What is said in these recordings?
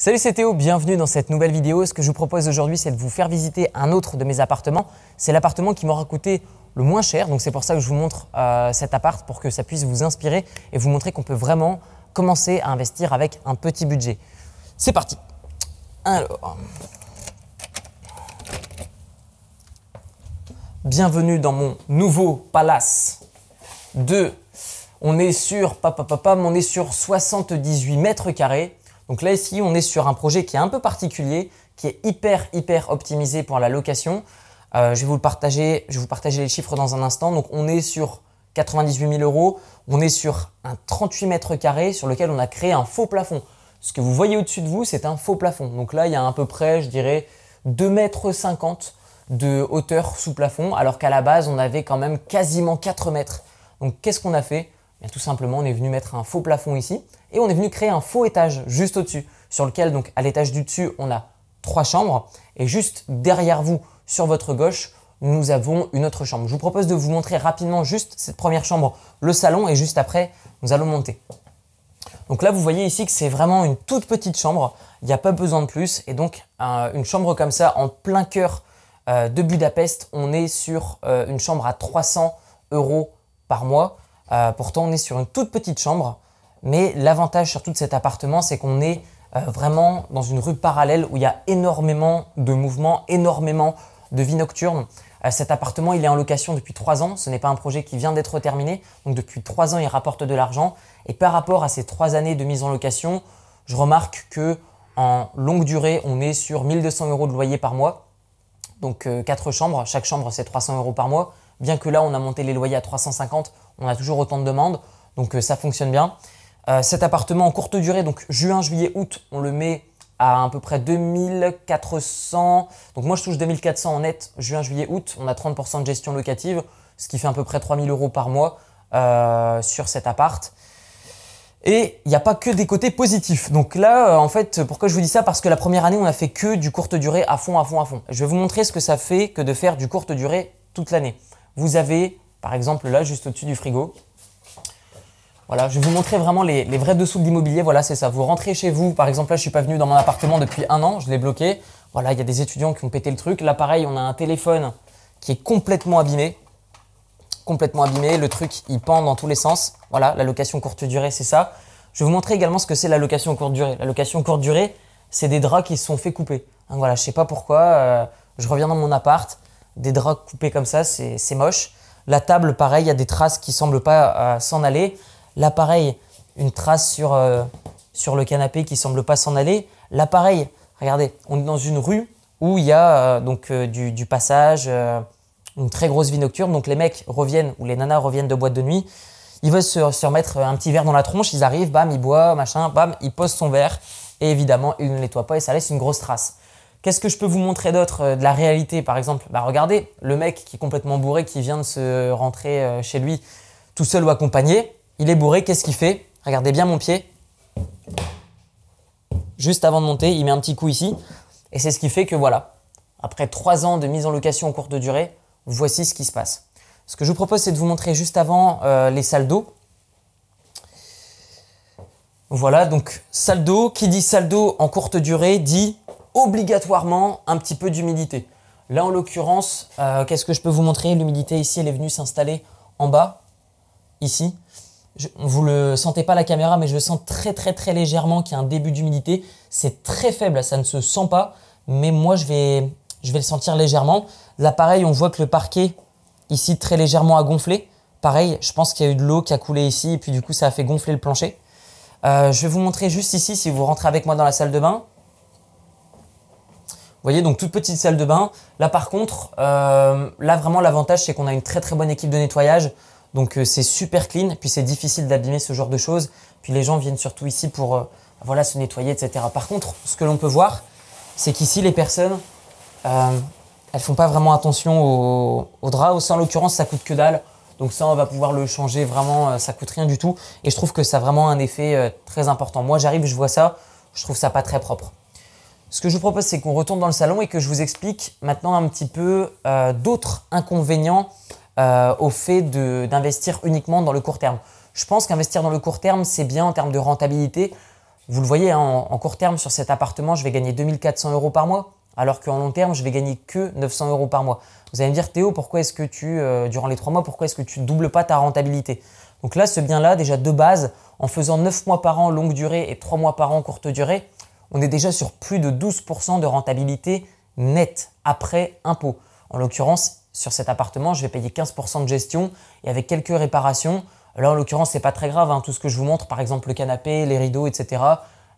Salut c'est Théo, bienvenue dans cette nouvelle vidéo. Ce que je vous propose aujourd'hui c'est de vous faire visiter un autre de mes appartements. C'est l'appartement qui m'aura coûté le moins cher, donc c'est pour ça que je vous montre euh, cet appart pour que ça puisse vous inspirer et vous montrer qu'on peut vraiment commencer à investir avec un petit budget. C'est parti Alors... Bienvenue dans mon nouveau palace de... On est sur, papa, papa, on est sur 78 mètres carrés. Donc là, ici, on est sur un projet qui est un peu particulier, qui est hyper, hyper optimisé pour la location. Euh, je vais vous partager les chiffres dans un instant. Donc on est sur 98 000 euros. On est sur un 38 mètres carrés sur lequel on a créé un faux plafond. Ce que vous voyez au-dessus de vous, c'est un faux plafond. Donc là, il y a à peu près, je dirais, 2 mètres 50 de hauteur sous plafond, alors qu'à la base, on avait quand même quasiment 4 mètres. Donc qu'est-ce qu'on a fait? Tout simplement, on est venu mettre un faux plafond ici et on est venu créer un faux étage juste au-dessus, sur lequel, donc à l'étage du dessus, on a trois chambres et juste derrière vous, sur votre gauche, nous avons une autre chambre. Je vous propose de vous montrer rapidement juste cette première chambre, le salon, et juste après, nous allons monter. Donc là, vous voyez ici que c'est vraiment une toute petite chambre. Il n'y a pas besoin de plus. Et donc, une chambre comme ça, en plein cœur euh, de Budapest, on est sur euh, une chambre à 300 euros par mois. Euh, pourtant, on est sur une toute petite chambre. Mais l'avantage sur tout cet appartement, c'est qu'on est vraiment dans une rue parallèle où il y a énormément de mouvements, énormément de vie nocturne. cet appartement, il est en location depuis trois ans. Ce n'est pas un projet qui vient d'être terminé. Donc depuis trois ans, il rapporte de l'argent. Et par rapport à ces trois années de mise en location, je remarque que en longue durée, on est sur 1200 euros de loyer par mois. Donc euh, quatre chambres, chaque chambre c'est 300 euros par mois. Bien que là on a monté les loyers à 350, on a toujours autant de demandes, donc euh, ça fonctionne bien. Euh, cet appartement en courte durée, donc juin, juillet, août, on le met à à peu près 2400. Donc moi je touche 2400 en net, juin, juillet, août. On a 30% de gestion locative, ce qui fait à peu près 3000 euros par mois sur cet appart. Et il n'y a pas que des côtés positifs. Donc là, euh, en fait, pourquoi je vous dis ça? Parce que la première année, on a fait que du courte durée à fond, à fond, à fond. Je vais vous montrer ce que ça fait que de faire du courte durée toute l'année. Vous avez, par exemple, là, juste au-dessus du frigo. Voilà, je vais vous montrer vraiment les, vrais dessous de l'immobilier. Voilà, c'est ça. Vous rentrez chez vous. Par exemple, là, je suis pas venu dans mon appartement depuis un an. Je l'ai bloqué. Voilà, il y a des étudiants qui ont pété le truc. Là, pareil, on a un téléphone qui est complètement abîmé complètement abîmé, le truc il pend dans tous les sens. Voilà, la location courte durée, c'est ça. Je vais vous montrer également ce que c'est la location courte durée. La location courte durée, c'est des draps qui se sont fait couper. Voilà, je sais pas pourquoi, euh, je reviens dans mon appart, des draps coupés comme ça, c'est moche. La table, pareil, il y a des traces qui semblent pas euh, s'en aller. Là, pareil, une trace sur, euh, sur le canapé qui semble pas s'en aller. Là, pareil, regardez, on est dans une rue où il y a donc du, passage, une très grosse vie nocturne. Donc les mecs reviennent, ou les nanas reviennent de boîte de nuit, ils veulent se, remettre un petit verre dans la tronche, ils arrivent, bam, ils boivent, machin, bam, ils posent son verre, et évidemment, ils ne nettoient pas et ça laisse une grosse trace. Qu'est-ce que je peux vous montrer d'autre euh, de la réalité, par exemple? Bah regardez, le mec qui est complètement bourré, qui vient de se rentrer euh, chez lui tout seul ou accompagné, il est bourré, qu'est-ce qu'il fait? Regardez bien mon pied. Juste avant de monter, il met un petit coup ici, et c'est ce qui fait que voilà, après trois ans de mise en location en courte durée, voici ce qui se passe. Ce que je vous propose, c'est de vous montrer juste avant euh, les salles. Voilà, donc salle d'eau, qui dit salle d'eau en courte durée dit obligatoirement un petit peu d'humidité. Là, en l'occurrence, euh, qu'est-ce que je peux vous montrer? L'humidité ici, elle est venue s'installer en bas, ici. vous ne le sentez pas la caméra, mais je sens très très très légèrement qu'il y a un début d'humidité. C'est très faible, ça ne se sent pas, mais moi je vais, je vais le sentir légèrement. Là, pareil, on voit que le parquet, ici, très légèrement a gonflé. Pareil, je pense qu'il y a eu de l'eau qui a coulé ici, et puis du coup, ça a fait gonfler le plancher. Euh, je vais vous montrer juste ici, si vous rentrez avec moi dans la salle de bain. Vous voyez, donc toute petite salle de bain. Là, par contre, euh, là, vraiment, l'avantage, c'est qu'on a une très très bonne équipe de nettoyage. Donc, euh, c'est super clean. Puis, c'est difficile d'abîmer ce genre de choses. Puis, les gens viennent surtout ici pour voilà, se nettoyer, etc. Par contre, ce que l'on peut voir, c'est qu'ici, les personnes, elles font pas vraiment attention au, au drap. Ça, en l'occurrence, ça coûte que dalle. Donc ça, on va pouvoir le changer vraiment, euh, ça coûte rien du tout. Et je trouve que ça a vraiment un effet euh, très important. Moi, j'arrive, je vois ça, je trouve ça pas très propre. Ce que je vous propose, c'est qu'on retourne dans le salon et que je vous explique maintenant un petit peu euh, d'autres inconvénients au fait d'investir uniquement dans le court terme. Je pense qu'investir dans le court terme, c'est bien en termes de rentabilité, Vous le voyez, hein, en, court terme, sur cet appartement, je vais gagner 2400 euros par mois, alors qu'en long terme, je vais gagner que 900 euros par mois. Vous allez me dire, Théo, pourquoi est-ce que tu, euh, durant les trois mois, pourquoi est-ce que tu doubles pas ta rentabilité? Donc là, ce bien-là, déjà de base, en faisant 9 mois par an longue durée et 3 mois par an courte durée, on est déjà sur plus de 12% de rentabilité nette après impôt. En l'occurrence, sur cet appartement, je vais payer 15% de gestion et avec quelques réparations, Là, en l'occurrence, c'est pas très grave. Hein. Tout ce que je vous montre, par exemple le canapé, les rideaux, etc.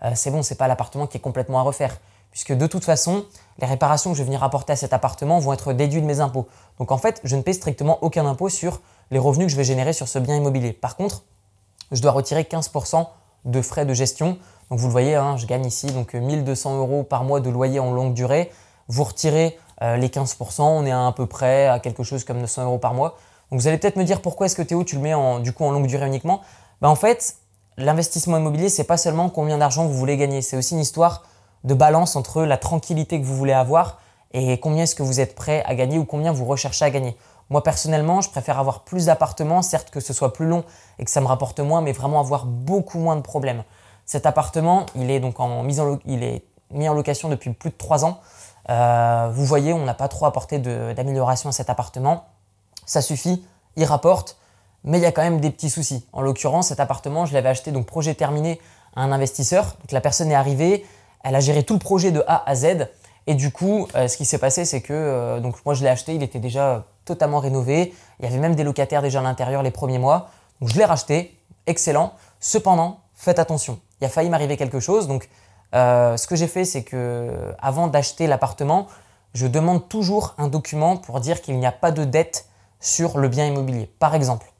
Euh, c'est bon, c'est pas l'appartement qui est complètement à refaire. Puisque de toute façon, les réparations que je vais venir apporter à cet appartement vont être déduites de mes impôts. Donc en fait, je ne paie strictement aucun impôt sur les revenus que je vais générer sur ce bien immobilier. Par contre, je dois retirer 15% de frais de gestion. Donc vous le voyez, hein, je gagne ici donc 1200 euros par mois de loyer en longue durée. Vous retirez euh, les 15%, on est à, peu près à quelque chose comme 900 euros par mois. Donc vous allez peut-être me dire pourquoi est-ce que Théo tu le mets en, en longue durée uniquement? Bah, En fait, l'investissement immobilier, c'est pas seulement combien d'argent vous voulez gagner, c'est aussi une histoire de balance entre la tranquillité que vous voulez avoir et combien est-ce que vous êtes prêt à gagner ou combien vous recherchez à gagner. Moi personnellement, je préfère avoir plus d'appartements, certes que ce soit plus long et que ça me rapporte moins, mais vraiment avoir beaucoup moins de problèmes. Cet appartement, il est donc en mise en, il est mis en location depuis plus de 3 ans. Euh, vous voyez, on n'a pas trop apporté d'amélioration à cet appartement ça suffit, il rapporte, mais il y a quand même des petits soucis. En l'occurrence, cet appartement, je l'avais acheté, donc projet terminé, à un investisseur. Donc la personne est arrivée, elle a géré tout le projet de A à Z. Et du coup, euh, ce qui s'est passé, c'est que euh, donc moi je l'ai acheté, il était déjà totalement rénové. Il y avait même des locataires déjà à l'intérieur les premiers mois. Donc je l'ai racheté, excellent. Cependant, faites attention, il a failli m'arriver quelque chose. Donc euh, ce que j'ai fait, c'est que avant d'acheter l'appartement, je demande toujours un document pour dire qu'il n'y a pas de dette sur le bien immobilier. Par exemple,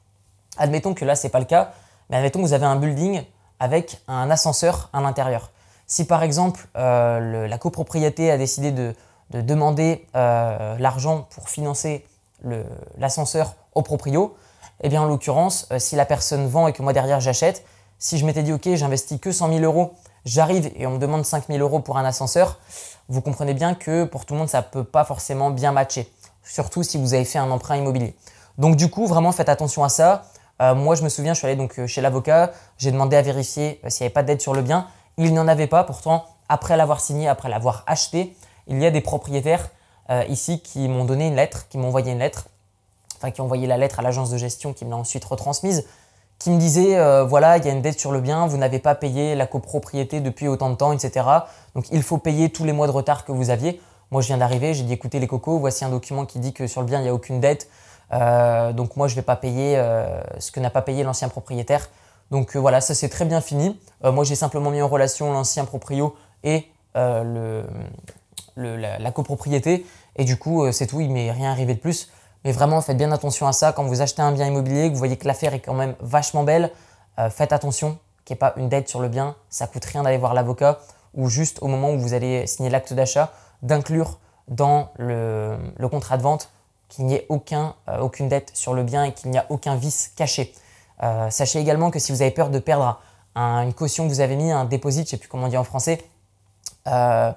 admettons que là, ce n'est pas le cas, mais admettons que vous avez un building avec un ascenseur à l'intérieur. Si par exemple, euh, la copropriété a décidé de, demander euh, l'argent pour financer l'ascenseur au proprio, eh bien en l'occurrence, euh, si la personne vend et que moi derrière j'achète, si je m'étais dit ok, j'investis que 100 000 euros, j'arrive et on me demande 5 000 euros pour un ascenseur, vous comprenez bien que pour tout le monde, ça ne peut pas forcément bien matcher surtout si vous avez fait un emprunt immobilier. Donc du coup, vraiment faites attention à ça. Moi, je me souviens, je suis allé donc chez l'avocat, j'ai demandé à vérifier s'il n'y avait pas d'aide sur le bien. Il n'y en avait pas. Pourtant, après l'avoir signé, après l'avoir acheté, il y a des propriétaires ici qui m'ont donné une lettre, qui m'ont envoyé une lettre, enfin qui ont envoyé la lettre à l'agence de gestion qui me l'a ensuite retransmise, qui me disait voilà, il y a une dette sur le bien, vous n'avez pas payé la copropriété depuis autant de temps, etc. Donc il faut payer tous les mois de retard que vous aviez. Moi, je viens d'arriver, j'ai dit écoutez les cocos, voici un document qui dit que sur le bien, il n'y a aucune dette. Euh, donc moi, je ne vais pas payer euh, ce que n'a pas payé l'ancien propriétaire. Donc euh, voilà, ça c'est très bien fini. moi, j'ai simplement mis en relation l'ancien proprio et le, la, copropriété. Et du coup, c'est tout, il m'est rien arrivé de plus. Mais vraiment, faites bien attention à ça. Quand vous achetez un bien immobilier, que vous voyez que l'affaire est quand même vachement belle, faites attention qu'il n'y ait pas une dette sur le bien. Ça coûte rien d'aller voir l'avocat ou juste au moment où vous allez signer l'acte d'achat, d'inclure dans le, contrat de vente qu'il n'y ait aucun, euh, aucune dette sur le bien et qu'il n'y a aucun vice caché. Euh, sachez également que si vous avez peur de perdre une caution que vous avez mis, un dépôt, je ne sais plus comment on dit en français, euh,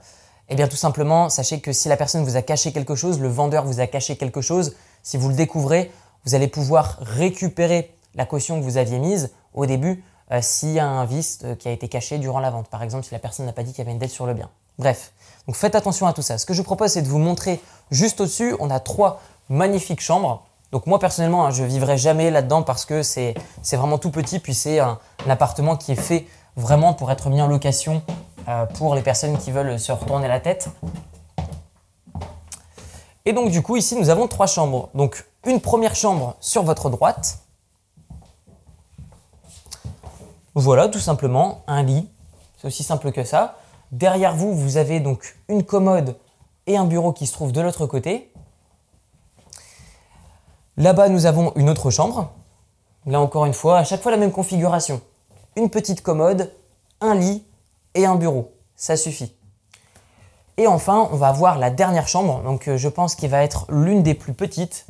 eh bien tout simplement, sachez que si la personne vous a caché quelque chose, le vendeur vous a caché quelque chose, si vous le découvrez, vous allez pouvoir récupérer la caution que vous aviez mise au début s'il y a un vice qui a été caché durant la vente. Par exemple, si la personne n'a pas dit qu'il y avait une dette sur le bien. Bref, donc faites attention à tout ça. Ce que je propose, c'est de vous montrer juste au-dessus, on a trois magnifiques chambres. Donc moi personnellement, hein, je vivrai jamais là-dedans parce que c'est vraiment tout petit, puis c'est un, appartement qui est fait vraiment pour être mis en location euh, pour les personnes qui veulent se retourner la tête. Et donc du coup, ici, nous avons trois chambres. Donc une première chambre sur votre droite. Voilà, tout simplement, un lit. C'est aussi simple que ça. Derrière vous, vous avez donc une commode et un bureau qui se trouvent de l'autre côté. Là-bas, nous avons une autre chambre. Là encore une fois, à chaque fois la même configuration. Une petite commode, un lit et un bureau. Ça suffit. Et enfin, on va avoir la dernière chambre, donc euh, je pense qu'il va être l'une des plus petites.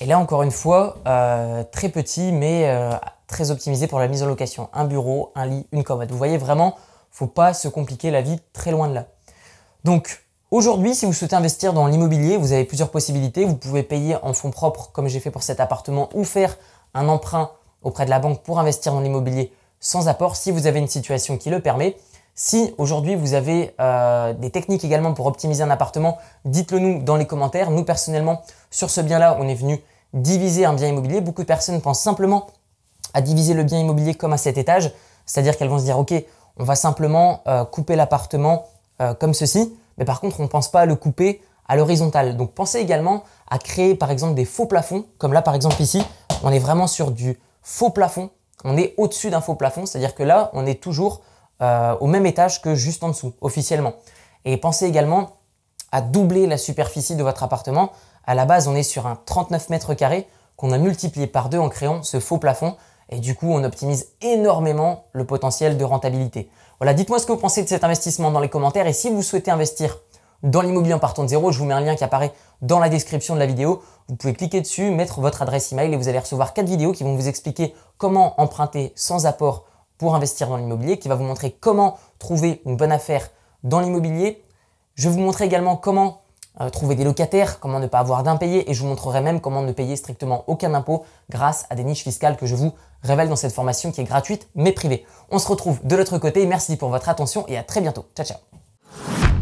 Et là, encore une fois, euh, très petit, mais euh, très optimisé pour la mise en location. Un bureau, un lit, une commode. Vous voyez vraiment, faut pas se compliquer la vie très loin de là. Donc aujourd'hui, si vous souhaitez investir dans l'immobilier, vous avez plusieurs possibilités. Vous pouvez payer en fonds propres comme j'ai fait pour cet appartement ou faire un emprunt auprès de la banque pour investir dans l'immobilier sans apport si vous avez une situation qui le permet. Si aujourd'hui vous avez euh, des techniques également pour optimiser un appartement, dites-le nous dans les commentaires. Nous personnellement, sur ce bien-là, on est venu diviser un bien immobilier. Beaucoup de personnes pensent simplement à diviser le bien immobilier comme à cet étage, c'est-à-dire qu'elles vont se dire ok, on va simplement euh, couper l'appartement euh, comme ceci, mais par contre on ne pense pas à le couper à l'horizontale. Donc pensez également à créer par exemple des faux plafonds, comme là par exemple ici, on est vraiment sur du faux plafond, on est au-dessus d'un faux plafond, c'est-à-dire que là on est toujours euh, au même étage que juste en dessous, officiellement. Et pensez également à doubler la superficie de votre appartement. À la base, on est sur un 39 mètres carrés qu'on a multiplié par deux en créant ce faux plafond. Et du coup, on optimise énormément le potentiel de rentabilité. Voilà, dites-moi ce que vous pensez de cet investissement dans les commentaires. Et si vous souhaitez investir dans l'immobilier en partant de zéro, je vous mets un lien qui apparaît dans la description de la vidéo. Vous pouvez cliquer dessus, mettre votre adresse email et vous allez recevoir quatre vidéos qui vont vous expliquer comment emprunter sans apport pour investir dans l'immobilier, qui va vous montrer comment trouver une bonne affaire dans l'immobilier. Je vais vous montrer également comment euh, trouver des locataires, comment ne pas avoir d'impayés et je vous montrerai même comment ne payer strictement aucun impôt grâce à des niches fiscales que je vous révèle dans cette formation qui est gratuite mais privée. On se retrouve de l'autre côté. Merci pour votre attention et à très bientôt. Ciao ciao